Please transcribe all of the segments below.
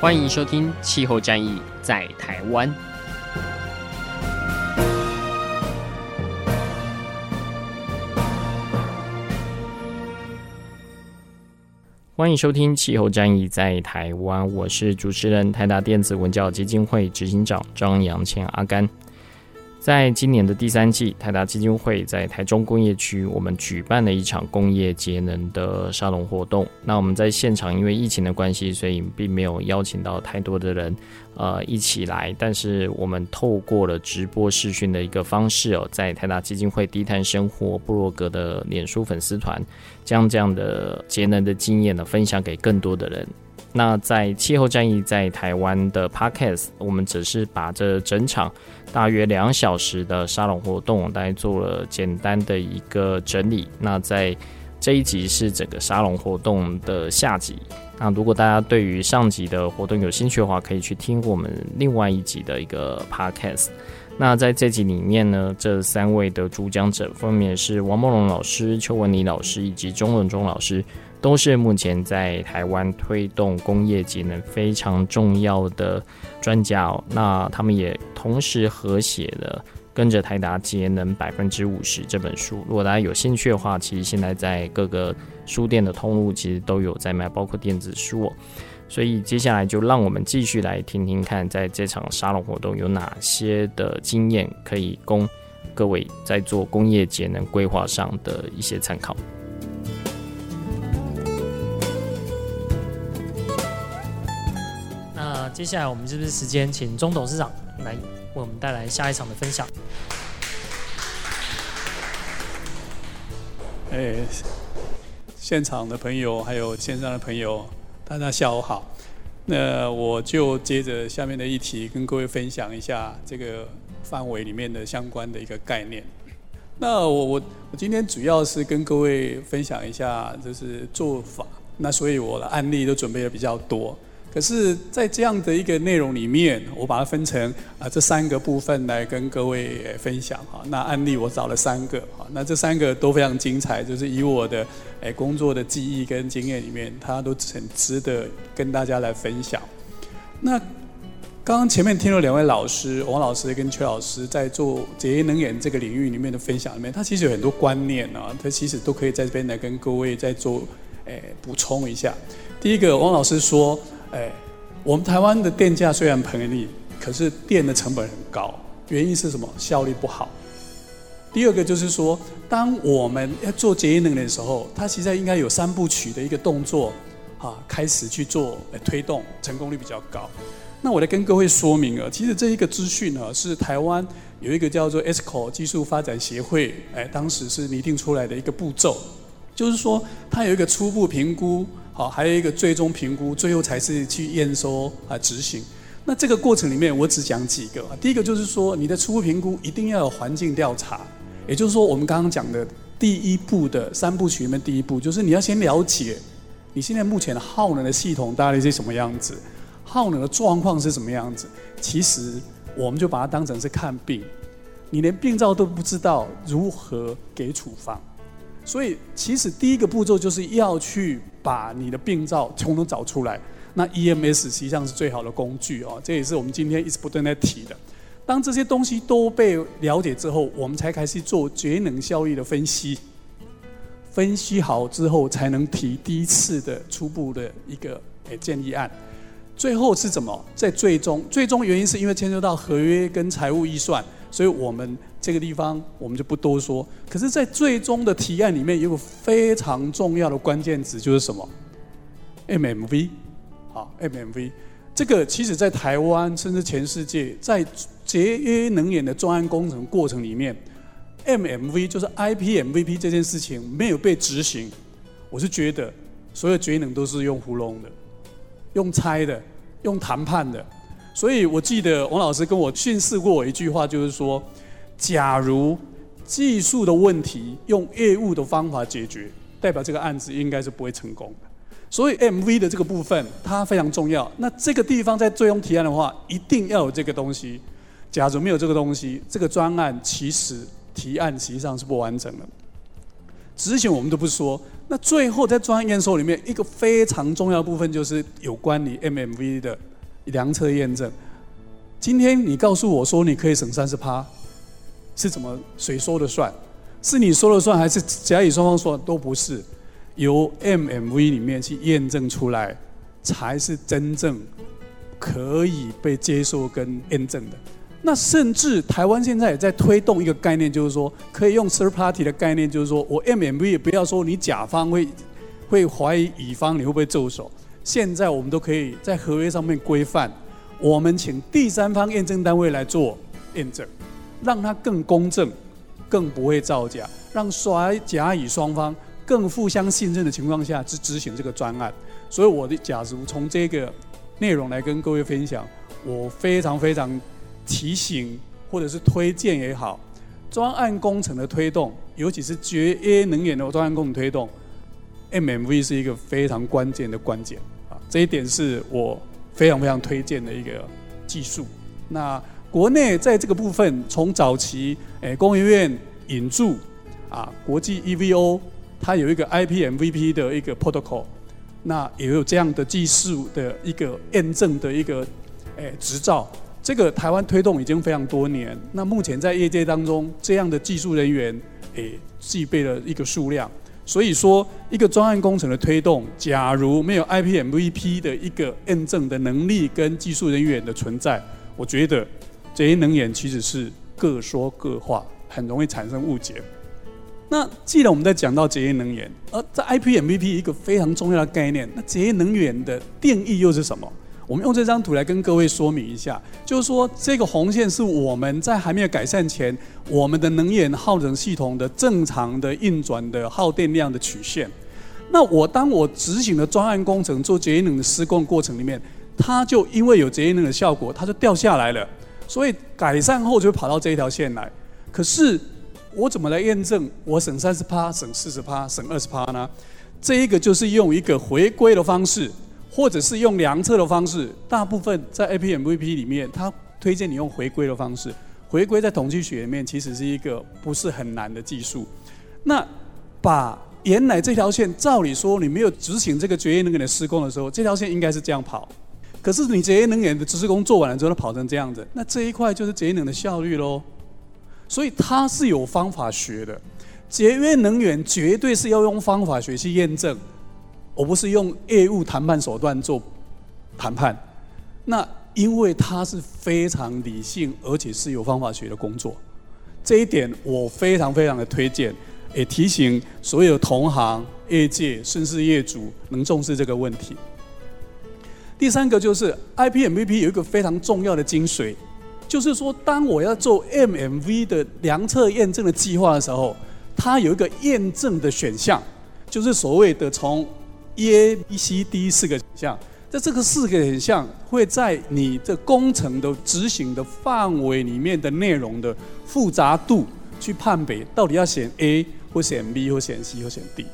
欢迎收听《气候战役在台湾》。欢迎收听《气候战役在台湾》，我是主持人台达电子文教基金会执行长张扬谦阿甘。在今年的第三季，台达基金会在台中工业区，我们举办了一场工业节能的沙龙活动。那我们在现场，因为疫情的关系，所以并没有邀请到太多的人，呃，一起来。但是我们透过了直播视讯的一个方式哦，在台达基金会低碳生活部落格的脸书粉丝团，将这样的节能的经验呢，分享给更多的人。那在气候战役在台湾的 Podcast，我们只是把这整场大约两小时的沙龙活动，大概做了简单的一个整理。那在这一集是整个沙龙活动的下集。那如果大家对于上集的活动有兴趣的话，可以去听我们另外一集的一个 Podcast。那在这集里面呢，这三位的主讲者分别是王梦龙老师、邱文妮老师以及钟文忠老师。都是目前在台湾推动工业节能非常重要的专家哦。那他们也同时合写了《跟着台达节能百分之五十》这本书。如果大家有兴趣的话，其实现在在各个书店的通路其实都有在卖，包括电子书哦。所以接下来就让我们继续来听听看，在这场沙龙活动有哪些的经验可以供各位在做工业节能规划上的一些参考。接下来我们是不是时间请钟董事长来为我们带来下一场的分享？哎，现场的朋友还有线上的朋友，大家下午好。那我就接着下面的议题跟各位分享一下这个范围里面的相关的一个概念。那我我我今天主要是跟各位分享一下就是做法，那所以我的案例都准备的比较多。可是，在这样的一个内容里面，我把它分成啊这三个部分来跟各位分享哈。那案例我找了三个哈，那这三个都非常精彩，就是以我的诶工作的记忆跟经验里面，它都很值得跟大家来分享。那刚刚前面听了两位老师，王老师跟邱老师在做节能源这个领域里面的分享里面，他其实有很多观念啊，他其实都可以在这边来跟各位再做诶补充一下。第一个，王老师说。哎，我们台湾的电价虽然便宜，可是电的成本很高，原因是什么？效率不好。第二个就是说，当我们要做节能的时候，它其实应该有三部曲的一个动作，啊，开始去做推动，成功率比较高。那我来跟各位说明啊，其实这一个资讯呢，是台湾有一个叫做 ESCO 技术发展协会，哎，当时是拟定出来的一个步骤，就是说它有一个初步评估。好，还有一个最终评估，最后才是去验收啊执行。那这个过程里面，我只讲几个。第一个就是说，你的初步评估一定要有环境调查，也就是说，我们刚刚讲的第一步的三部曲里面第一步，就是你要先了解你现在目前的耗能的系统大概是什么样子，耗能的状况是什么样子。其实，我们就把它当成是看病，你连病灶都不知道，如何给处方？所以，其实第一个步骤就是要去把你的病灶统统找出来。那 EMS 实际上是最好的工具哦，这也是我们今天一直不断在提的。当这些东西都被了解之后，我们才开始做节能效益的分析。分析好之后，才能提第一次的初步的一个诶建议案。最后是怎么？在最终，最终原因是因为牵涉到合约跟财务预算。所以我们这个地方我们就不多说。可是，在最终的提案里面，有个非常重要的关键词，就是什么？MMV，好，MMV。这个其实在台湾甚至全世界，在节约能源的专案工程过程里面，MMV 就是 IPMVP 这件事情没有被执行。我是觉得所有节能都是用糊弄的。用猜的，用谈判的。所以我记得王老师跟我训示过我一句话，就是说，假如技术的问题用业务的方法解决，代表这个案子应该是不会成功的。所以 MV 的这个部分它非常重要。那这个地方在最终提案的话，一定要有这个东西。假如没有这个东西，这个专案其实提案实际上是不完整的。执行我们都不说，那最后在专案验收里面，一个非常重要的部分就是有关你 MMV 的量测验证。今天你告诉我说你可以省三十趴，是怎么谁说了算？是你说了算，还是甲乙双方说都不是？由 MMV 里面去验证出来，才是真正可以被接受跟验证的。那甚至台湾现在也在推动一个概念，就是说可以用 third party 的概念，就是说我 MMV 也不要说你甲方会会怀疑乙方你会不会做手。现在我们都可以在合约上面规范，我们请第三方验证单位来做验证，让它更公正，更不会造假，让甩甲乙双方更互相信任的情况下去执行这个专案。所以我的假如从这个内容来跟各位分享，我非常非常。提醒或者是推荐也好，专案工程的推动，尤其是节约能源的专案工程推动，MMV 是一个非常关键的关键，这一点是我非常非常推荐的一个技术。那国内在这个部分，从早期诶工研院引入啊，国际 EVO 它有一个 IPMVP 的一个 protocol，那也有这样的技术的一个验证的一个诶执照。这个台湾推动已经非常多年，那目前在业界当中，这样的技术人员诶具备了一个数量。所以说，一个专案工程的推动，假如没有 IPMVP 的一个验证的能力跟技术人员的存在，我觉得这些能源其实是各说各话，很容易产生误解。那既然我们在讲到节约能源，而在 IPMVP 一个非常重要的概念，那节约能源的定义又是什么？我们用这张图来跟各位说明一下，就是说这个红线是我们在还没有改善前，我们的能源耗能系统的正常的运转的耗电量的曲线。那我当我执行的专案工程做节能的施工过程里面，它就因为有节能的效果，它就掉下来了。所以改善后就跑到这一条线来。可是我怎么来验证我省三十趴、省四十趴、省二十趴呢？这一个就是用一个回归的方式。或者是用量测的方式，大部分在 A P M V P 里面，它推荐你用回归的方式。回归在统计学里面其实是一个不是很难的技术。那把原来这条线，照理说你没有执行这个节约能源的施工的时候，这条线应该是这样跑。可是你节约能源的施工做完了之后，它跑成这样子，那这一块就是节能的效率喽。所以它是有方法学的，节约能源绝对是要用方法学去验证。我不是用业务谈判手段做谈判，那因为它是非常理性，而且是有方法学的工作，这一点我非常非常的推荐，也提醒所有同行、业界甚至业主能重视这个问题。第三个就是 IPMVP 有一个非常重要的精髓，就是说当我要做 MMV 的量测验证的计划的时候，它有一个验证的选项，就是所谓的从 E、A、B、C、D 四个选项，在这个四个选项会在你这工程的执行的范围里面的内容的复杂度去判别，到底要选 A 或选 B 或选 C 或选 D，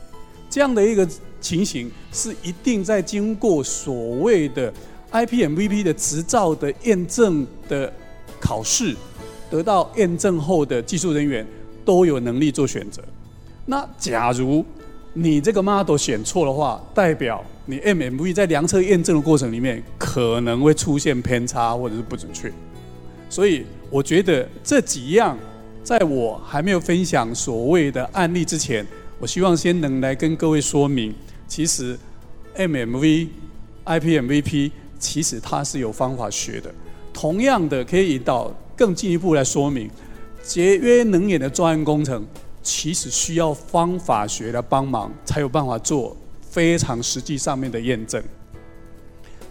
这样的一个情形是一定在经过所谓的 IPMVP 的执照的验证的考试，得到验证后的技术人员都有能力做选择。那假如你这个 model 选错的话，代表你 MMV 在量测验证的过程里面可能会出现偏差或者是不准确。所以我觉得这几样，在我还没有分享所谓的案例之前，我希望先能来跟各位说明，其实 MMV、IPMVP 其实它是有方法学的。同样的，可以引导更进一步来说明节约能源的专案工程。其实需要方法学的帮忙，才有办法做非常实际上面的验证。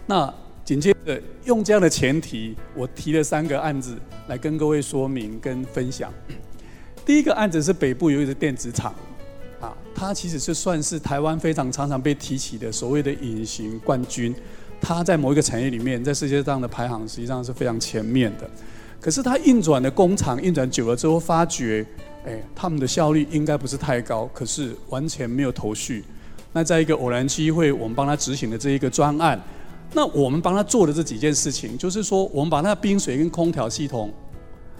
那紧接着用这样的前提，我提了三个案子来跟各位说明跟分享。第一个案子是北部有一个电子厂，啊，它其实是算是台湾非常常常被提起的所谓的隐形冠军。它在某一个产业里面，在世界上的排行实际上是非常前面的。可是它运转的工厂运转久了之后，发觉，哎，他们的效率应该不是太高，可是完全没有头绪。那在一个偶然机会，我们帮他执行的这一个专案，那我们帮他做的这几件事情，就是说，我们把那冰水跟空调系统，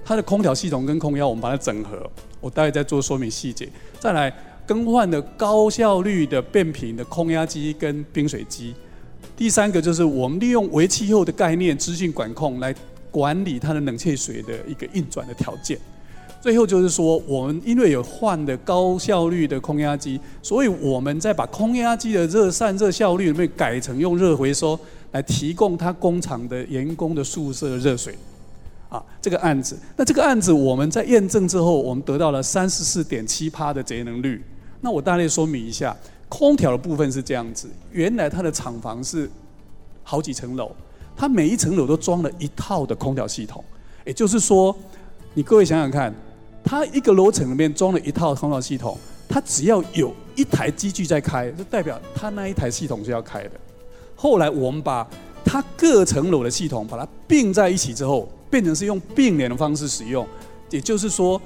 它的空调系统跟空压，我们把它整合。我待会再做说明细节。再来更换的高效率的变频的空压机跟冰水机。第三个就是我们利用为气候的概念，资讯管控来。管理它的冷却水的一个运转的条件，最后就是说，我们因为有换的高效率的空压机，所以我们再把空压机的热散热效率里面改成用热回收来提供它工厂的员工的宿舍的热水。啊，这个案子，那这个案子我们在验证之后，我们得到了三十四点七趴的节能率。那我大概说明一下，空调的部分是这样子，原来它的厂房是好几层楼。它每一层楼都装了一套的空调系统，也就是说，你各位想想看，它一个楼层里面装了一套空调系统，它只要有一台机具在开，就代表它那一台系统是要开的。后来我们把它各层楼的系统把它并在一起之后，变成是用并联的方式使用，也就是说，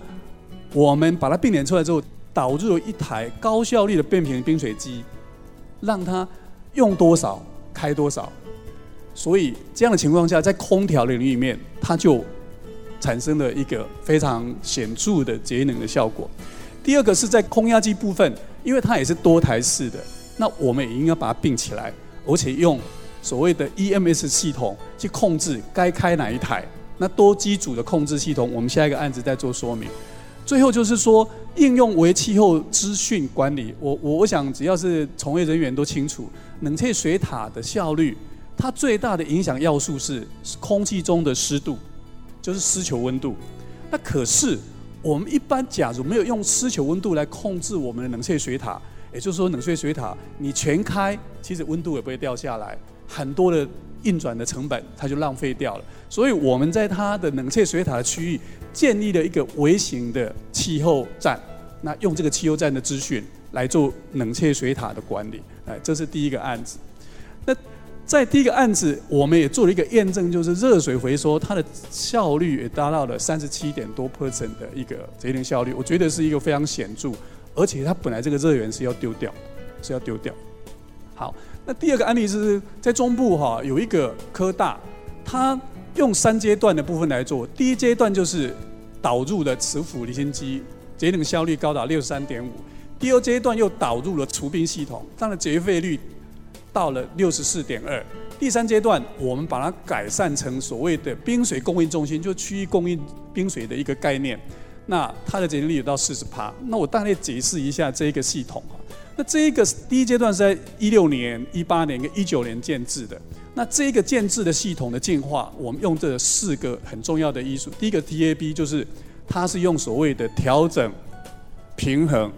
我们把它并联出来之后，导入了一台高效率的变频冰水机，让它用多少开多少。所以这样的情况下，在空调领域里面，它就产生了一个非常显著的节能的效果。第二个是在空压机部分，因为它也是多台式的，那我们也应该把它并起来，而且用所谓的 EMS 系统去控制该开哪一台。那多机组的控制系统，我们下一个案子再做说明。最后就是说，应用为气候资讯管理，我我我想只要是从业人员都清楚，冷却水塔的效率。它最大的影响要素是空气中的湿度，就是湿球温度。那可是我们一般假如没有用湿球温度来控制我们的冷却水塔，也就是说冷却水塔你全开，其实温度也不会掉下来，很多的运转的成本它就浪费掉了。所以我们在它的冷却水塔的区域建立了一个微型的气候站，那用这个气候站的资讯来做冷却水塔的管理。哎，这是第一个案子。那在第一个案子，我们也做了一个验证，就是热水回收，它的效率也达到了三十七点多 percent 的一个节能效率，我觉得是一个非常显著，而且它本来这个热源是要丢掉，是要丢掉。好，那第二个案例是在中部哈，有一个科大，它用三阶段的部分来做，第一阶段就是导入了磁浮离心机，节能效率高达六十三点五，第二阶段又导入了除冰系统，它的节费率。到了六十四点二，第三阶段我们把它改善成所谓的冰水供应中心，就区域供应冰水的一个概念。那它的节能率有到四十趴。那我大概解释一下这一个系统啊。那这一个第一阶段是在一六年、一八年跟一九年建制的。那这一个建制的系统的进化，我们用这四个很重要的因素。第一个 TAB 就是它是用所谓的调整、平衡，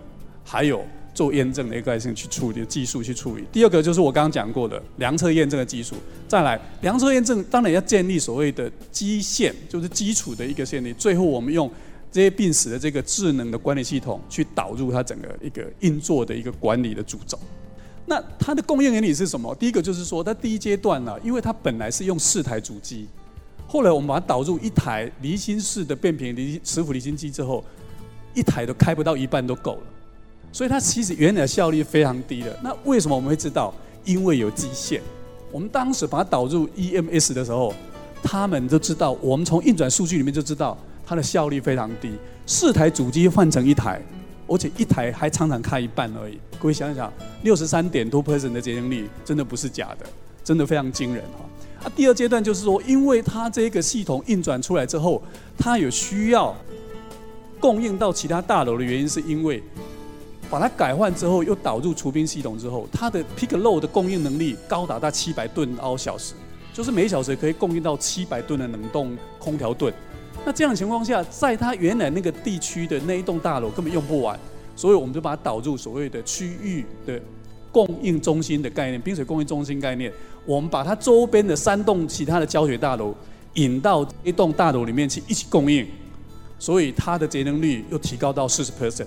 还有。做验证的一个概念去处理技术去处理。第二个就是我刚刚讲过的量测验证的技术。再来，量测验证当然要建立所谓的基线，就是基础的一个线理。最后，我们用这些病史的这个智能的管理系统去导入它整个一个运作的一个管理的主轴。那它的供应原理是什么？第一个就是说，它第一阶段呢，因为它本来是用四台主机，后来我们把它导入一台离心式的变频离磁浮离心机之后，一台都开不到一半都够了。所以它其实原来的效率非常低的。那为什么我们会知道？因为有基线。我们当时把它导入 EMS 的时候，他们都知道。我们从运转数据里面就知道它的效率非常低。四台主机换成一台，而且一台还常常开一半而已。各位想想，六十三点多 percent 的节能率，真的不是假的，真的非常惊人哈。啊，第二阶段就是说，因为它这个系统运转出来之后，它有需要供应到其他大楼的原因，是因为。把它改换之后，又导入除冰系统之后，它的 pick low 的供应能力高达到七百吨凹小时，就是每小时可以供应到七百吨的冷冻空调吨。那这样的情况下，在它原来那个地区的那一栋大楼根本用不完，所以我们就把它导入所谓的区域的供应中心的概念，冰水供应中心概念。我们把它周边的三栋其他的胶水大楼引到一栋大楼里面去一起供应，所以它的节能率又提高到四十 percent。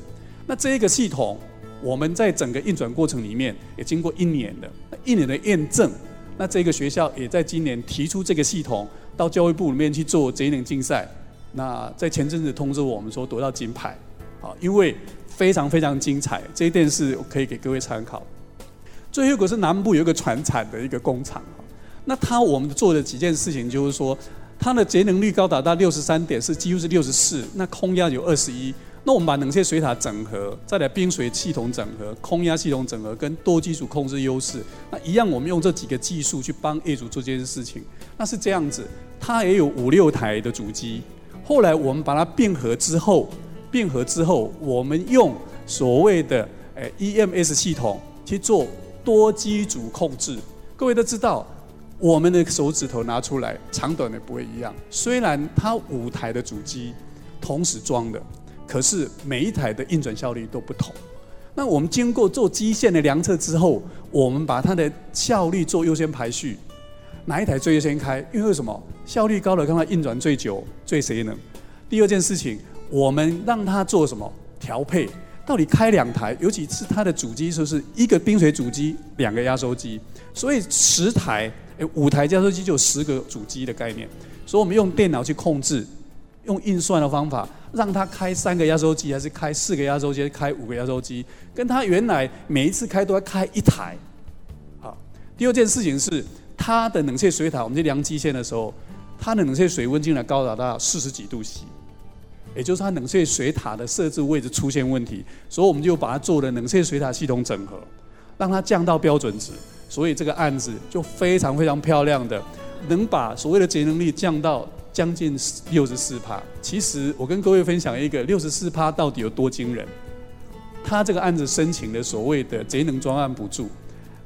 那这一个系统，我们在整个运转过程里面也经过一年的一年的验证，那这个学校也在今年提出这个系统到教育部里面去做节能竞赛。那在前阵子通知我们说夺到金牌，啊，因为非常非常精彩，这一件事可以给各位参考。最后一个是南部有一个船产的一个工厂，那他我们做的几件事情就是说，它的节能率高达到六十三点四，几乎是六十四，那空压有二十一。那我们把冷却水塔整合，再来冰水系统整合、空压系统整合跟多机组控制优势，那一样我们用这几个技术去帮业主做这件事情。那是这样子，它也有五六台的主机。后来我们把它并合之后，并合之后，我们用所谓的诶 EMS 系统去做多机组控制。各位都知道，我们的手指头拿出来长短也不会一样。虽然它五台的主机同时装的，可是每一台的运转效率都不同。那我们经过做基线的量测之后，我们把它的效率做优先排序。哪一台最优先开？因为什么？效率高的，让它运转最久、最节能。第二件事情，我们让它做什么调配？到底开两台，尤其是它的主机，就是一个冰水主机，两个压缩机？所以十台，诶，五台压缩机就有十个主机的概念。所以我们用电脑去控制，用运算的方法，让他开三个压缩机，还是开四个压缩机，开五个压缩机？跟他原来每一次开都要开一台。好，第二件事情是。他的冷却水塔，我们去量基线的时候，它的冷却水温竟然高达到四十几度 C，也就是它冷却水塔的设置位置出现问题，所以我们就把它做了冷却水塔系统整合，让它降到标准值，所以这个案子就非常非常漂亮的，能把所谓的节能率降到将近六十四趴。其实我跟各位分享一个六十四趴到底有多惊人，他这个案子申请的所谓的节能专案补助，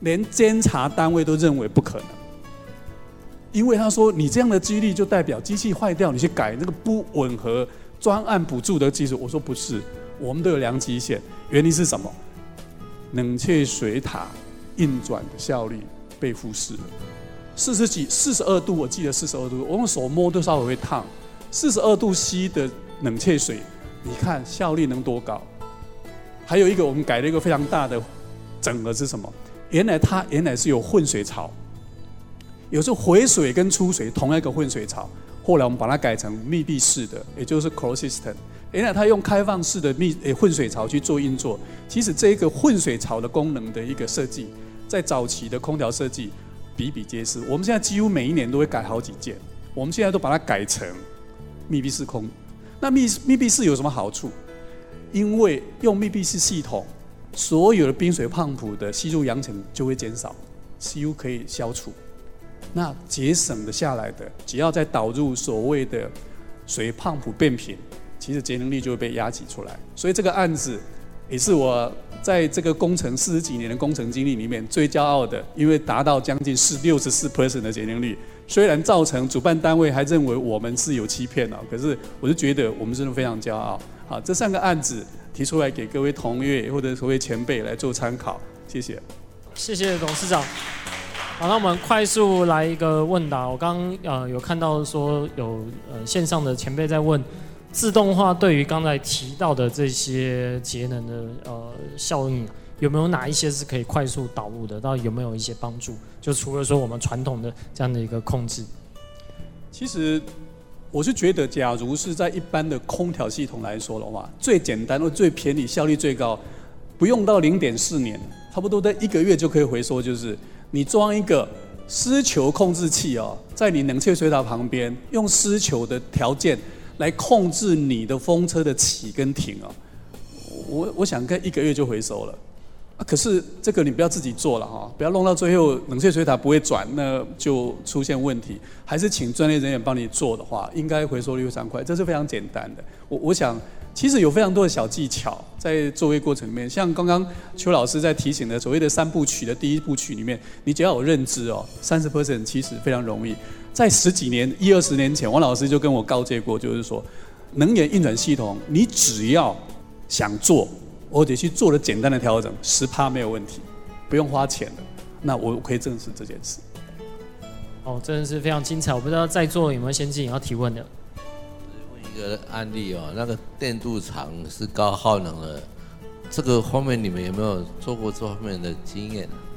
连监察单位都认为不可能。因为他说，你这样的几率就代表机器坏掉，你去改那个不吻合专案补助的技术。我说不是，我们都有量极限，原因是什么？冷却水塔运转的效率被忽视了，四十几、四十二度，我记得四十二度，我用手摸都稍微会烫。四十二度 C 的冷却水，你看效率能多高？还有一个，我们改了一个非常大的整合是什么？原来它原来是有混水槽。有时候回水跟出水同一个混水槽，后来我们把它改成密闭式的，也就是 closed system。原来它用开放式的密诶混水槽去做运作。其实这一个混水槽的功能的一个设计，在早期的空调设计比比皆是。我们现在几乎每一年都会改好几件。我们现在都把它改成密闭式空。那密密闭式有什么好处？因为用密闭式系统，所有的冰水胖浦的吸入扬尘就会减少，CO 可以消除。那节省的下来的，只要再导入所谓的水胖浦变频，其实节能率就会被压挤出来。所以这个案子也是我在这个工程四十几年的工程经历里面最骄傲的，因为达到将近是六十四 percent 的节能率。虽然造成主办单位还认为我们是有欺骗了，可是我就觉得我们真的非常骄傲。好，这三个案子提出来给各位同业或者所谓前辈来做参考，谢谢。谢谢董事长。好，那我们快速来一个问答。我刚呃有看到说有呃线上的前辈在问，自动化对于刚才提到的这些节能的呃效应，有没有哪一些是可以快速导入的？到底有没有一些帮助？就除了说我们传统的这样的一个控制，其实我是觉得，假如是在一般的空调系统来说的话，最简单或最便宜、效率最高，不用到零点四年，差不多在一个月就可以回收，就是。你装一个湿球控制器哦，在你冷却水塔旁边，用湿球的条件来控制你的风车的起跟停哦。我我想看一个月就回收了，可是这个你不要自己做了哈，不要弄到最后冷却水塔不会转，那就出现问题。还是请专业人员帮你做的话，应该回收率非常快，这是非常简单的。我我想。其实有非常多的小技巧在作业过程里面，像刚刚邱老师在提醒的所谓的三部曲的第一部曲里面，你只要有认知哦，三十 percent 其实非常容易。在十几年、一二十年前，王老师就跟我告诫过，就是说，能源运转系统，你只要想做，或者去做了简单的调整，十趴没有问题，不用花钱的，那我可以证实这件事。哦，真的是非常精彩，我不知道在座有没有先进要提问的。一个案例哦，那个电镀厂是高耗能的，这个方面你们有没有做过这方面的经验？哦，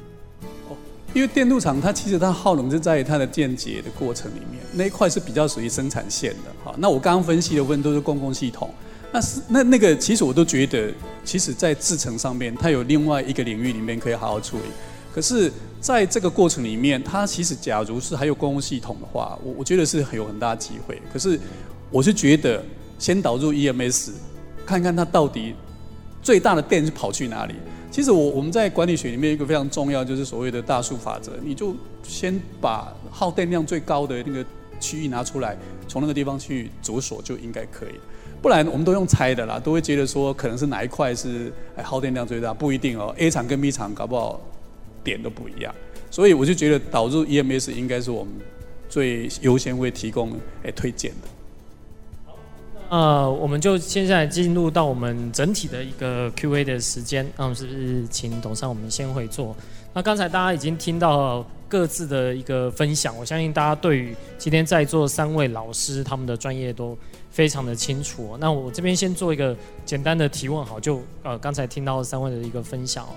因为电镀厂它其实它耗能是在它的电解的过程里面，那一块是比较属于生产线的。哈，那我刚刚分析的部分都是公共系统，那是那那个其实我都觉得，其实在制程上面它有另外一个领域里面可以好好处理。可是在这个过程里面，它其实假如是还有公共系统的话，我我觉得是很有很大机会。可是我是觉得先导入 EMS，看看它到底最大的电是跑去哪里。其实我我们在管理学里面一个非常重要，就是所谓的大数法则。你就先把耗电量最高的那个区域拿出来，从那个地方去着手就应该可以。不然我们都用猜的啦，都会觉得说可能是哪一块是哎耗电量最大，不一定哦。A 厂跟 B 厂搞不好点都不一样，所以我就觉得导入 EMS 应该是我们最优先会提供哎推荐的。呃，我们就现在进入到我们整体的一个 Q&A 的时间。那我们是不是请董事长我们先回座？那刚才大家已经听到各自的一个分享，我相信大家对于今天在座三位老师他们的专业都非常的清楚。那我这边先做一个简单的提问，好，就呃刚才听到三位的一个分享，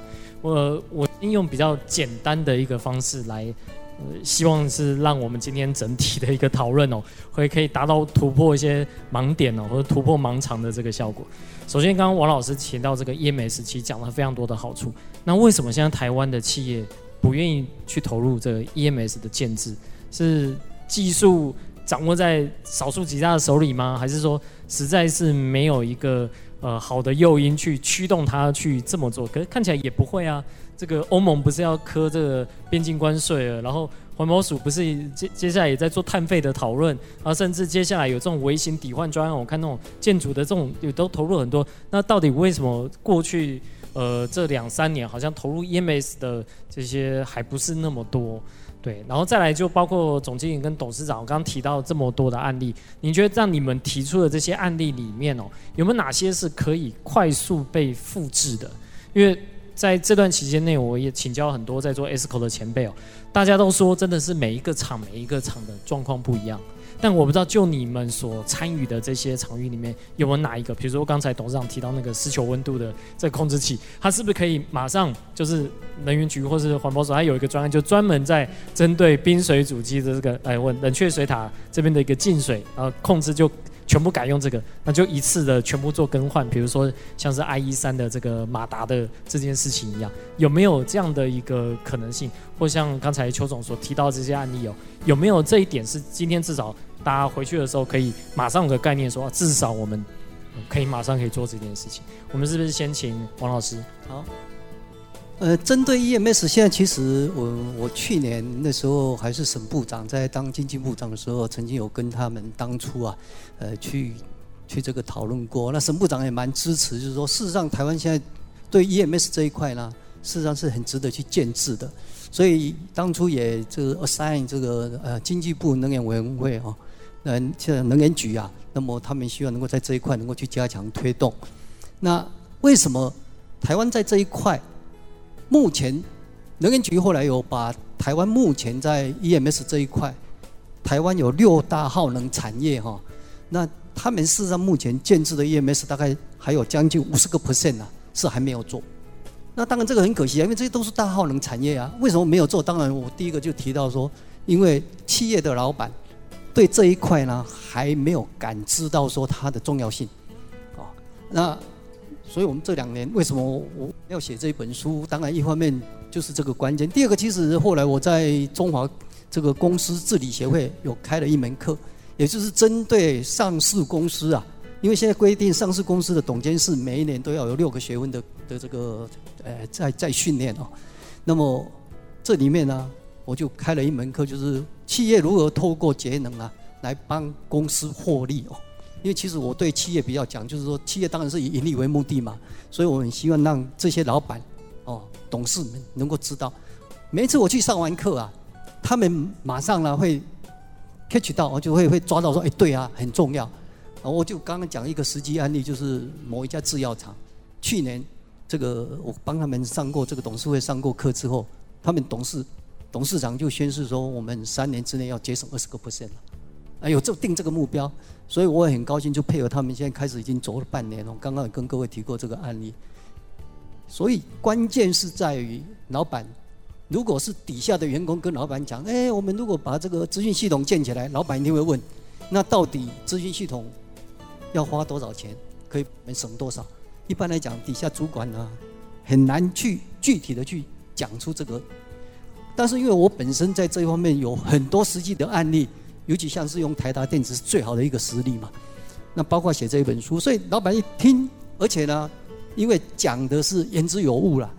我我应用比较简单的一个方式来。希望是让我们今天整体的一个讨论哦，会可以达到突破一些盲点哦，或者突破盲肠的这个效果。首先，刚刚王老师提到这个 EMS，其实讲了非常多的好处。那为什么现在台湾的企业不愿意去投入这个 EMS 的建制？是技术掌握在少数几家的手里吗？还是说实在是没有一个呃好的诱因去驱动它去这么做？可是看起来也不会啊。这个欧盟不是要课这个边境关税了，然后环保署不是接接下来也在做碳费的讨论，啊，甚至接下来有这种微型抵换专案，我看那种建筑的这种也都投入很多。那到底为什么过去呃这两三年好像投入 EMS 的这些还不是那么多？对，然后再来就包括总经理跟董事长，我刚刚提到这么多的案例，你觉得让你们提出的这些案例里面哦，有没有哪些是可以快速被复制的？因为在这段期间内，我也请教很多在做 ESCO 的前辈哦，大家都说真的是每一个厂每一个厂的状况不一样，但我不知道就你们所参与的这些场域里面有没有哪一个，比如说刚才董事长提到那个湿球温度的这控制器，它是不是可以马上就是能源局或是环保署，它有一个专案就专门在针对冰水主机的这个哎问冷却水塔这边的一个进水，然后控制就。全部改用这个，那就一次的全部做更换。比如说像是 IE 三的这个马达的这件事情一样，有没有这样的一个可能性？或像刚才邱总所提到这些案例有，有没有这一点是今天至少大家回去的时候可以马上有个概念，说至少我们可以马上可以做这件事情。我们是不是先请王老师？好。呃，针对 EMS，现在其实我我去年那时候还是省部长，在当经济部长的时候，曾经有跟他们当初啊，呃，去去这个讨论过。那省部长也蛮支持，就是说，事实上台湾现在对 EMS 这一块呢，事实上是很值得去建制的。所以当初也这个 assign 这个呃经济部能源委员会啊，呃，现在能源局啊，那么他们希望能够在这一块能够去加强推动。那为什么台湾在这一块？目前，能源局后来有把台湾目前在 EMS 这一块，台湾有六大耗能产业哈，那他们事实上目前建制的 EMS 大概还有将近五十个 percent 啊，是还没有做。那当然这个很可惜啊，因为这些都是大耗能产业啊，为什么没有做？当然我第一个就提到说，因为企业的老板对这一块呢还没有感知到说它的重要性，啊，那。所以我们这两年为什么我要写这本书？当然，一方面就是这个关键。第二个，其实后来我在中华这个公司治理协会有开了一门课，也就是针对上市公司啊，因为现在规定上市公司的董监事每一年都要有六个学分的的这个呃在在训练哦。那么这里面呢，我就开了一门课，就是企业如何透过节能啊来帮公司获利哦。因为其实我对企业比较讲，就是说企业当然是以盈利为目的嘛，所以我很希望让这些老板、哦董事们能够知道，每一次我去上完课啊，他们马上呢会 catch 到，我就会会抓到说，哎，对啊，很重要。我就刚刚讲一个实际案例，就是某一家制药厂，去年这个我帮他们上过这个董事会上过课之后，他们董事董事长就宣誓说，我们三年之内要节省二十个 percent 了。哎呦，就定这个目标，所以我也很高兴，就配合他们。现在开始已经走了半年了。刚刚也跟各位提过这个案例，所以关键是在于老板如果是底下的员工跟老板讲，哎，我们如果把这个资讯系统建起来，老板一定会问，那到底资讯系统要花多少钱，可以省多少？一般来讲，底下主管呢很难去具体的去讲出这个。但是因为我本身在这一方面有很多实际的案例，尤其像是用台达电子是最好的一个实例嘛。那包括写这一本书，所以老板一听，而且呢，因为讲的是言之有物了。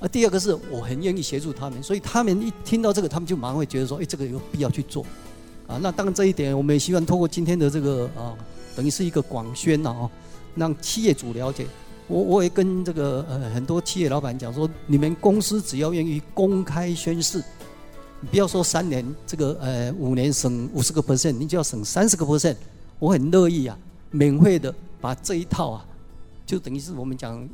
啊，第二个是我很愿意协助他们，所以他们一听到这个，他们就马上会觉得说，哎，这个有必要去做，啊，那当然这一点我们也希望通过今天的这个啊，等于是一个广宣呐，啊，让企业主了解。我我也跟这个呃很多企业老板讲说，你们公司只要愿意公开宣誓，你不要说三年，这个呃五年省五十个 percent，你就要省三十个 percent，我很乐意啊，免费的把这一套啊，就等于是我们讲。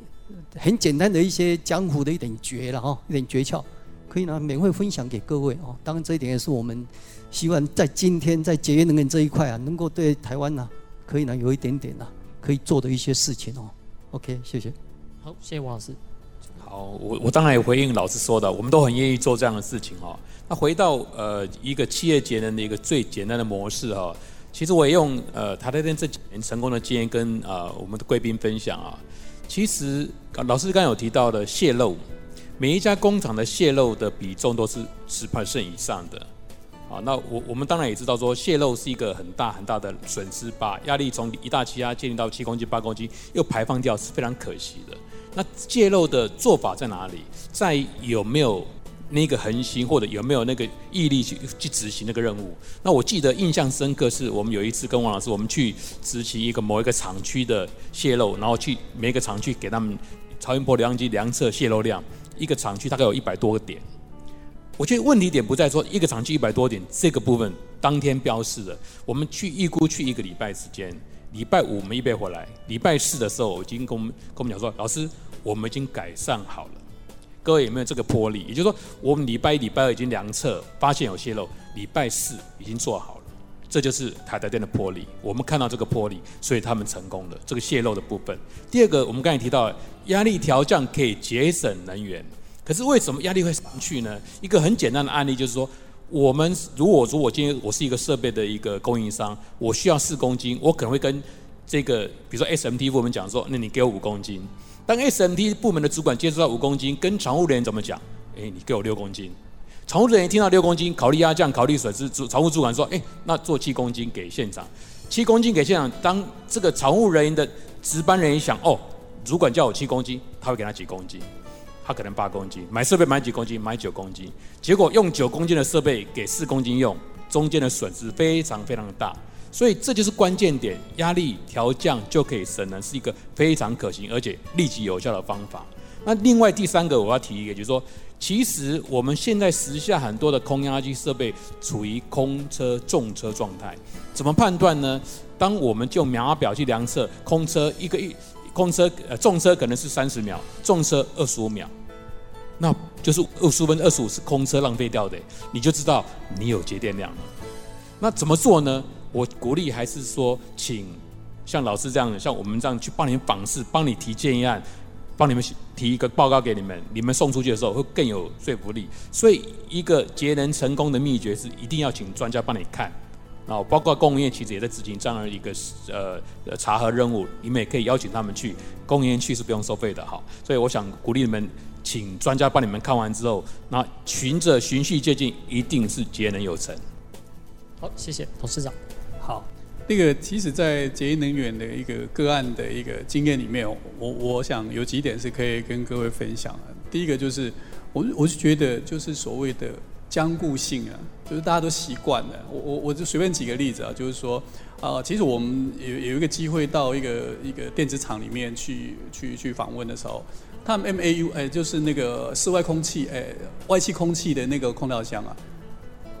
很简单的一些江湖的一点诀了哈，一点诀窍，可以呢免费分享给各位哦。当然这一点也是我们希望在今天在节约能源这一块啊，能够对台湾呢，可以呢有一点点呢可以做的一些事情哦。OK，谢谢。好，谢谢王老师。好，我我当然也回应老师说的，我们都很愿意做这样的事情哈。那回到呃一个企业节能的一个最简单的模式哈，其实我也用呃台积电这几年成功的经验跟呃我们的贵宾分享啊。其实老师刚有提到的泄漏，每一家工厂的泄漏的比重都是十 percent 以上的，啊，那我我们当然也知道说泄漏是一个很大很大的损失，把压力从一大气压建立到七公斤八公斤又排放掉是非常可惜的。那泄漏的做法在哪里？在有没有？那个恒心或者有没有那个毅力去去执行那个任务？那我记得印象深刻是我们有一次跟王老师，我们去执行一个某一个厂区的泄漏，然后去每个厂区给他们超音波量机量测泄漏量，一个厂区大概有一百多个点。我觉得问题点不在说一个厂区一百多点这个部分当天标示的，我们去预估去一个礼拜时间，礼拜五我们预备回来，礼拜四的时候我已经跟我们跟我们讲说，老师我们已经改善好了。各位有没有这个魄力？也就是说，我们礼拜一、礼拜二已经量测，发现有泄漏，礼拜四已经做好了，这就是台达电的魄力。我们看到这个魄力，所以他们成功了。这个泄漏的部分。第二个，我们刚才提到压力调降可以节省能源，可是为什么压力会上去呢？一个很简单的案例就是说，我们如果说我今天我是一个设备的一个供应商，我需要四公斤，我可能会跟这个比如说 SMT 部门讲说，那你给我五公斤。当 SMT 部门的主管接触到五公斤，跟常务人员怎么讲？哎，你给我六公斤。常务人员听到六公斤，考虑压降，考虑损失，主常务主管说：哎，那做七公斤给现场。七公斤给现场。当这个常务人员的值班人员想：哦，主管叫我七公斤，他会给他几公斤？他可能八公斤。买设备买几公斤？买九公斤。结果用九公斤的设备给四公斤用，中间的损失非常非常的大。所以这就是关键点，压力调降就可以省能，是一个非常可行而且立即有效的方法。那另外第三个我要提一个，就是说，其实我们现在时下很多的空压机设备处于空车重车状态，怎么判断呢？当我们就秒表去量测，空车一个一空车呃重车可能是三十秒，重车二十五秒，那就是二十五分二十五是空车浪费掉的，你就知道你有节电量了。那怎么做呢？我鼓励还是说，请像老师这样的，像我们这样去帮你们访视，帮你提建议案，帮你们提一个报告给你们，你们送出去的时候会更有说服力。所以，一个节能成功的秘诀是一定要请专家帮你看。然后，包括工业其实也在执行这样的一个呃呃查核任务，你们也可以邀请他们去。工业去是不用收费的，哈。所以，我想鼓励你们，请专家帮你们看完之后，那循着循序渐进，一定是节能有成。好，谢谢董事长。好，那个其实，在节约能源的一个个案的一个经验里面，我我想有几点是可以跟各位分享的。第一个就是，我我是觉得就是所谓的僵固性啊，就是大家都习惯了。我我我就随便举个例子啊，就是说啊，其实我们有有一个机会到一个一个电子厂里面去去去访问的时候，他们 MAU 哎，就是那个室外空气哎，外气空气的那个空调箱啊，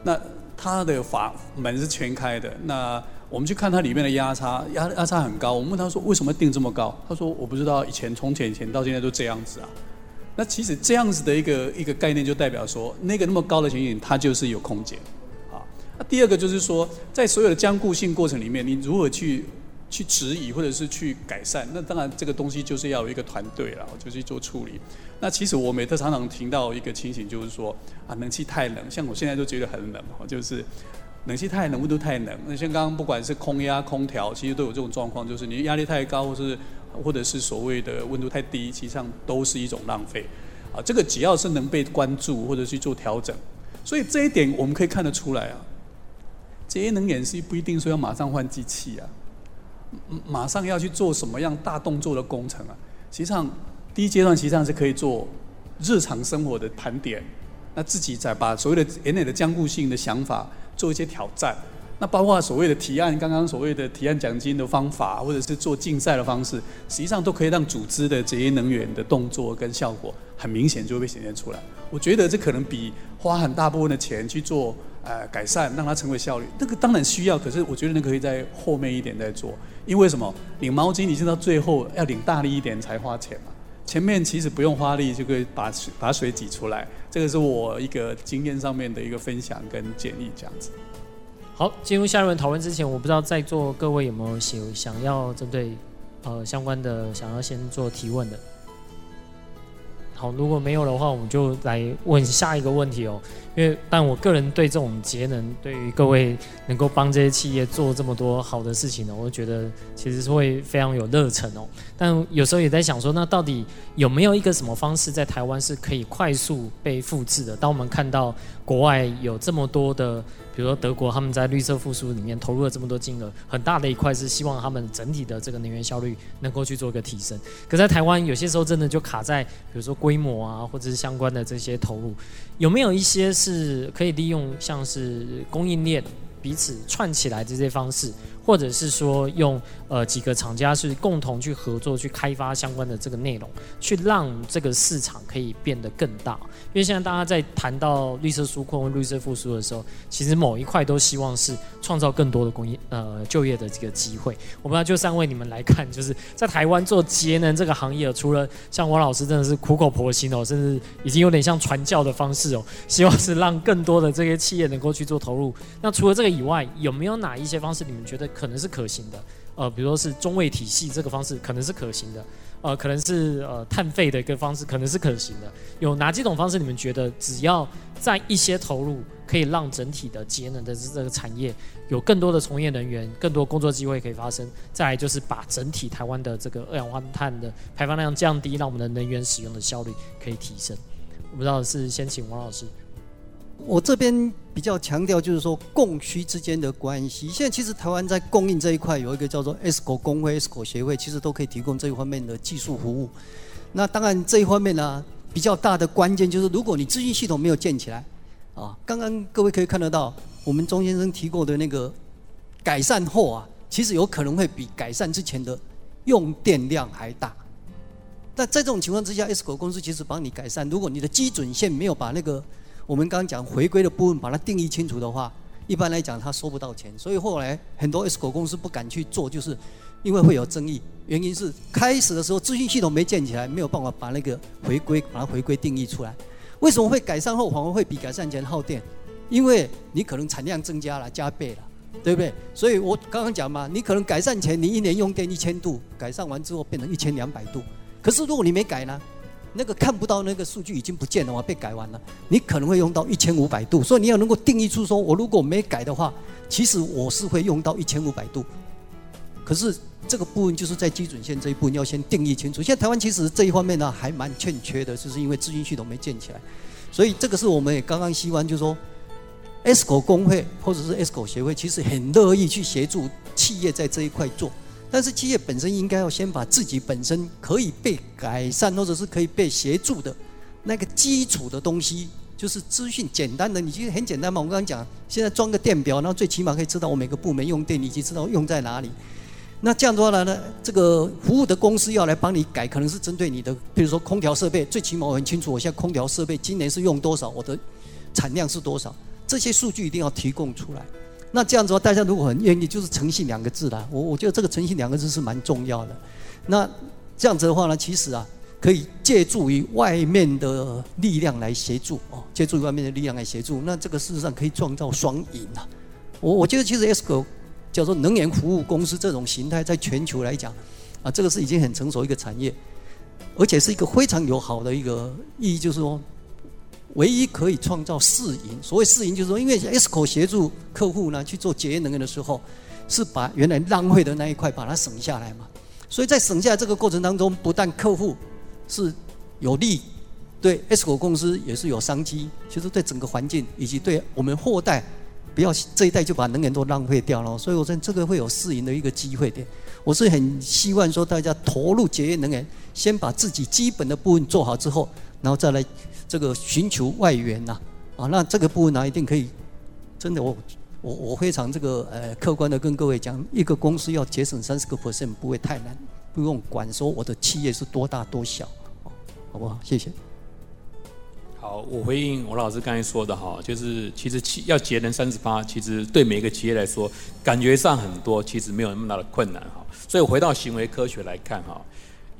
那。它的阀门是全开的，那我们去看它里面的压差，压压差很高。我们问他说为什么定这么高？他说我不知道，以前从前以前到现在都这样子啊。那其实这样子的一个一个概念就代表说，那个那么高的情景，它就是有空间。啊，那第二个就是说，在所有的僵固性过程里面，你如何去去质疑或者是去改善，那当然这个东西就是要有一个团队了，就去做处理。那其实我每次常常听到一个情形，就是说啊，冷气太冷，像我现在都觉得很冷，就是冷气太冷，温度太冷。那像刚刚不管是空压、空调，其实都有这种状况，就是你压力太高，或是或者是所谓的温度太低，其实上都是一种浪费。啊，这个只要是能被关注或者去做调整，所以这一点我们可以看得出来啊。节能源是不一定说要马上换机器啊。马上要去做什么样大动作的工程啊？实际上，第一阶段实际上是可以做日常生活的盘点，那自己再把所谓的原来的僵固性的想法做一些挑战。那包括所谓的提案，刚刚所谓的提案奖金的方法，或者是做竞赛的方式，实际上都可以让组织的节约能源的动作跟效果很明显就会被显现出来。我觉得这可能比花很大部分的钱去做呃改善，让它成为效率，那个当然需要，可是我觉得那可以在后面一点再做。因为什么？领毛巾，你是到最后要领大力一点才花钱嘛。前面其实不用花力就可以把水把水挤出来。这个是我一个经验上面的一个分享跟建议，这样子。好，进入下一轮讨论之前，我不知道在座各位有没有想想要针对呃相关的想要先做提问的。好，如果没有的话，我们就来问下一个问题哦。因为，但我个人对这种节能，对于各位能够帮这些企业做这么多好的事情呢，我觉得其实是会非常有热忱哦。但有时候也在想说，那到底有没有一个什么方式在台湾是可以快速被复制的？当我们看到国外有这么多的。比如说德国，他们在绿色复苏里面投入了这么多金额，很大的一块是希望他们整体的这个能源效率能够去做一个提升。可在台湾，有些时候真的就卡在，比如说规模啊，或者是相关的这些投入，有没有一些是可以利用，像是供应链彼此串起来这些方式？或者是说用呃几个厂家是共同去合作去开发相关的这个内容，去让这个市场可以变得更大。因为现在大家在谈到绿色纾困、绿色复苏的时候，其实某一块都希望是创造更多的工业呃就业的这个机会。我不知道就三位你们来看，就是在台湾做节能这个行业，除了像王老师真的是苦口婆心哦，甚至已经有点像传教的方式哦，希望是让更多的这些企业能够去做投入。那除了这个以外，有没有哪一些方式你们觉得？可能是可行的，呃，比如说是中位体系这个方式可能是可行的，呃，可能是呃碳费的一个方式可能是可行的。有哪几种方式你们觉得只要在一些投入，可以让整体的节能的这个产业有更多的从业人员，更多工作机会可以发生？再来就是把整体台湾的这个二氧化碳的排放量降低，让我们的能源使用的效率可以提升。我不知道是先请王老师。我这边比较强调，就是说供需之间的关系。现在其实台湾在供应这一块有一个叫做 ESCO 工会、ESCO 协会，其实都可以提供这一方面的技术服务。那当然这一方面呢，比较大的关键就是，如果你资讯系统没有建起来，啊，刚刚各位可以看得到，我们钟先生提过的那个改善后啊，其实有可能会比改善之前的用电量还大。但在这种情况之下，ESCO 公司其实帮你改善，如果你的基准线没有把那个我们刚刚讲回归的部分，把它定义清楚的话，一般来讲他收不到钱，所以后来很多 S 股公司不敢去做，就是因为会有争议。原因是开始的时候资讯系统没建起来，没有办法把那个回归把它回归定义出来。为什么会改善后反而会比改善前耗电？因为你可能产量增加了，加倍了，对不对？所以我刚刚讲嘛，你可能改善前你一年用电一千度，改善完之后变成一千两百度。可是如果你没改呢？那个看不到那个数据已经不见了嘛，被改完了，你可能会用到一千五百度，所以你要能够定义出说，我如果没改的话，其实我是会用到一千五百度。可是这个部分就是在基准线这一部分要先定义清楚。现在台湾其实这一方面呢还蛮欠缺的，就是因为资讯系统没建起来，所以这个是我们也刚刚希望就是说，ESCO 工会或者是 ESCO 协会其实很乐意去协助企业在这一块做。但是企业本身应该要先把自己本身可以被改善或者是可以被协助的那个基础的东西，就是资讯简单的，你其实很简单嘛。我刚刚讲，现在装个电表，然后最起码可以知道我每个部门用电，以及知道用在哪里。那这样的话呢，这个服务的公司要来帮你改，可能是针对你的，比如说空调设备，最起码我很清楚，我现在空调设备今年是用多少，我的产量是多少，这些数据一定要提供出来。那这样子的话，大家如果很愿意，就是诚信两个字啦。我我觉得这个诚信两个字是蛮重要的。那这样子的话呢，其实啊，可以借助于外面的力量来协助哦，借助于外面的力量来协助。那这个事实上可以创造双赢啊。我我觉得其实 ESCO 叫做能源服务公司这种形态，在全球来讲，啊，这个是已经很成熟一个产业，而且是一个非常有好的一个意义，就是说，唯一可以创造市盈。所谓市盈，就是说，因为 ESCO 协助客户呢去做节约能源的时候，是把原来浪费的那一块把它省下来嘛。所以在省下来这个过程当中，不但客户是有利。对 ESCO 公司也是有商机，其实对整个环境以及对我们后代，不要这一代就把能源都浪费掉了。所以我说这个会有适应的一个机会点。我是很希望说大家投入节约能源，先把自己基本的部分做好之后，然后再来这个寻求外援呐。啊，那这个部分呢，一定可以。真的，我我我非常这个呃客观的跟各位讲，一个公司要节省三十个 percent 不会太难，不用管说我的企业是多大多小，好不好？谢谢。好，我回应我老师刚才说的哈，就是其实企要节能三十八，其实对每个企业来说，感觉上很多，其实没有那么大的困难哈。所以回到行为科学来看哈，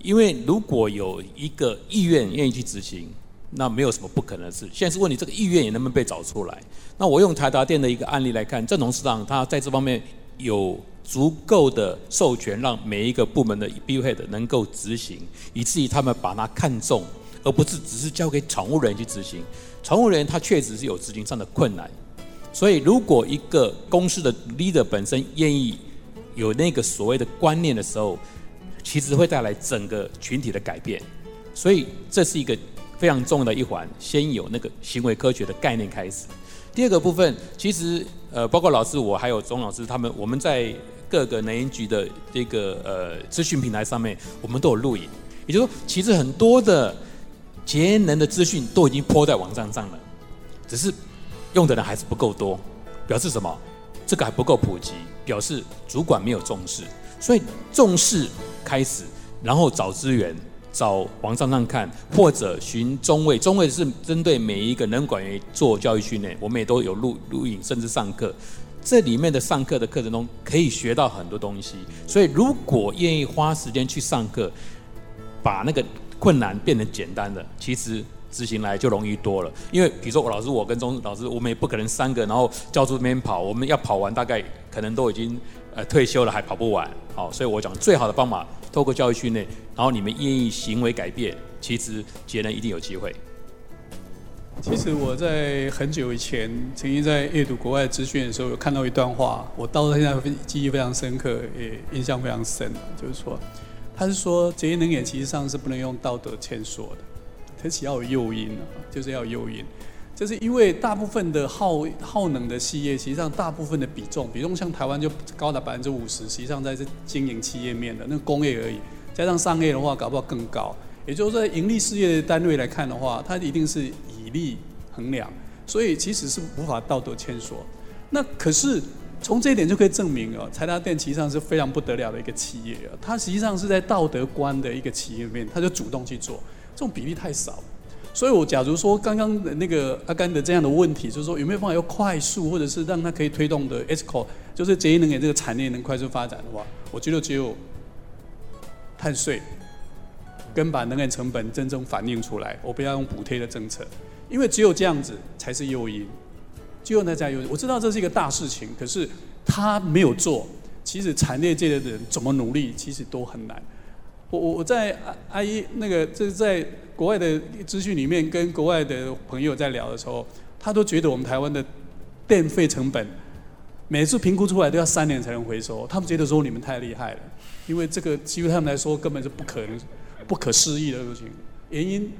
因为如果有一个意愿愿意去执行，那没有什么不可能的事。现在是问你这个意愿也能不能被找出来？那我用台达电的一个案例来看，正董事长他在这方面有足够的授权，让每一个部门的 BU head 能够执行，以至于他们把它看重。而不是只是交给厂务人去执行，厂务人他确实是有执行上的困难，所以如果一个公司的 leader 本身愿意有那个所谓的观念的时候，其实会带来整个群体的改变，所以这是一个非常重要的一环，先有那个行为科学的概念开始。第二个部分，其实呃，包括老师我还有钟老师他们，我们在各个能源局的这个呃资讯平台上面，我们都有录影，也就是说，其实很多的。节能的资讯都已经泼在网站上了，只是用的人还是不够多，表示什么？这个还不够普及，表示主管没有重视。所以重视开始，然后找资源，找网上上看，或者寻中卫。中卫是针对每一个能管员做教育训练，我们也都有录录影，甚至上课。这里面的上课的课程中可以学到很多东西。所以如果愿意花时间去上课，把那个。困难变成简单的，其实执行来就容易多了。因为比如说我老师，我跟钟老师，我们也不可能三个然后教出这边跑，我们要跑完大概可能都已经呃退休了，还跑不完。好，所以我讲最好的方法，透过教育训练，然后你们愿意行为改变，其实节能一定有机会。其实我在很久以前曾经在阅读国外资讯的时候，有看到一段话，我到现在记忆非常深刻，也印象非常深，就是说。他是说，节能也其实上是不能用道德牵索的，而且要有诱因啊，就是要有诱因。就是因为大部分的耗耗能的企业，实际上大部分的比重，比重像台湾就高达百分之五十，实际上在这经营企业面的那个工业而已，加上商业的话，搞不好更高。也就是说，盈利事业的单位来看的话，它一定是以利衡量，所以其实是无法道德牵索。那可是。从这一点就可以证明哦，台达电其实上是非常不得了的一个企业啊。它实际上是在道德观的一个企业里面，它就主动去做，这种比例太少。所以我假如说刚刚的那个阿甘的这样的问题，就是说有没有办法要快速，或者是让它可以推动的 ESCO，就是节能源这个产业能快速发展的话，我觉得只有碳税跟把能源成本真正反映出来，我不要用补贴的政策，因为只有这样子才是诱因。只有那家有，我知道这是一个大事情，可是他没有做。其实产业界的人怎么努力，其实都很难。我我我在阿姨那个，这是在国外的资讯里面，跟国外的朋友在聊的时候，他都觉得我们台湾的电费成本每次评估出来都要三年才能回收。他们觉得说你们太厉害了，因为这个基于他们来说根本是不可能、不可思议的事情。原因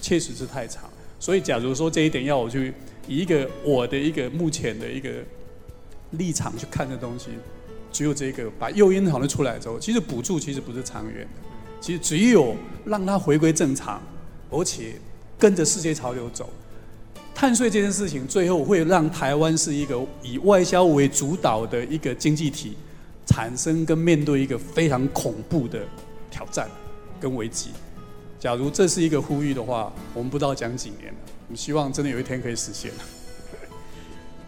确实是太长。所以假如说这一点要我去。以一个我的一个目前的一个立场去看这东西，只有这个把诱因讨论出来之后，其实补助其实不是长远的，其实只有让它回归正常，而且跟着世界潮流走。碳税这件事情最后会让台湾是一个以外销为主导的一个经济体，产生跟面对一个非常恐怖的挑战跟危机。假如这是一个呼吁的话，我们不知道讲几年了。我们希望真的有一天可以实现。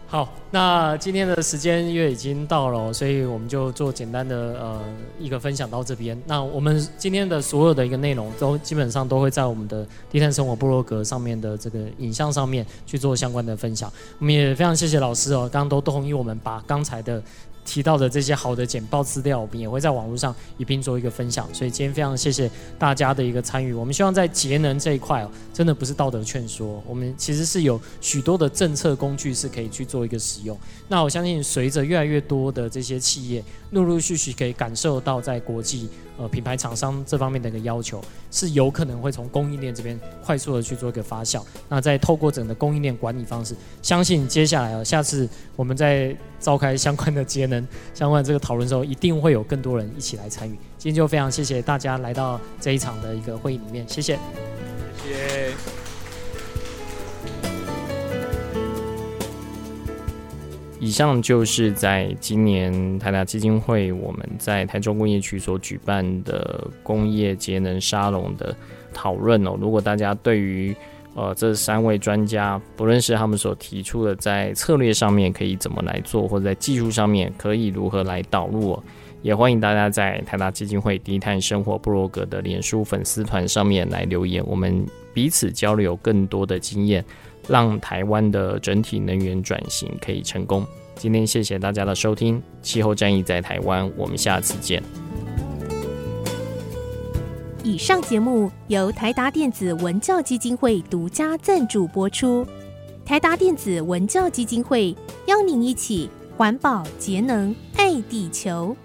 好，那今天的时间因为已经到了，所以我们就做简单的呃一个分享到这边。那我们今天的所有的一个内容都基本上都会在我们的低碳生活部落格上面的这个影像上面去做相关的分享。我们也非常谢谢老师哦，刚刚都同意我们把刚才的。提到的这些好的简报资料，我们也会在网络上一并做一个分享。所以今天非常谢谢大家的一个参与。我们希望在节能这一块哦，真的不是道德劝说，我们其实是有许多的政策工具是可以去做一个使用。那我相信随着越来越多的这些企业陆陆续续可以感受到在国际呃品牌厂商这方面的一个要求，是有可能会从供应链这边快速的去做一个发酵。那再透过整个供应链管理方式，相信接下来啊，下次我们在召开相关的节能。相关的这个讨论之后，一定会有更多人一起来参与。今天就非常谢谢大家来到这一场的一个会议里面，谢谢。谢谢。以上就是在今年台达基金会我们在台中工业区所举办的工业节能沙龙的讨论哦。如果大家对于呃，这三位专家，不论是他们所提出的在策略上面可以怎么来做，或者在技术上面可以如何来导入，也欢迎大家在台达基金会低碳生活部落格的脸书粉丝团上面来留言，我们彼此交流更多的经验，让台湾的整体能源转型可以成功。今天谢谢大家的收听，气候战役在台湾，我们下次见。以上节目由台达电子文教基金会独家赞助播出。台达电子文教基金会邀您一起环保节能爱地球。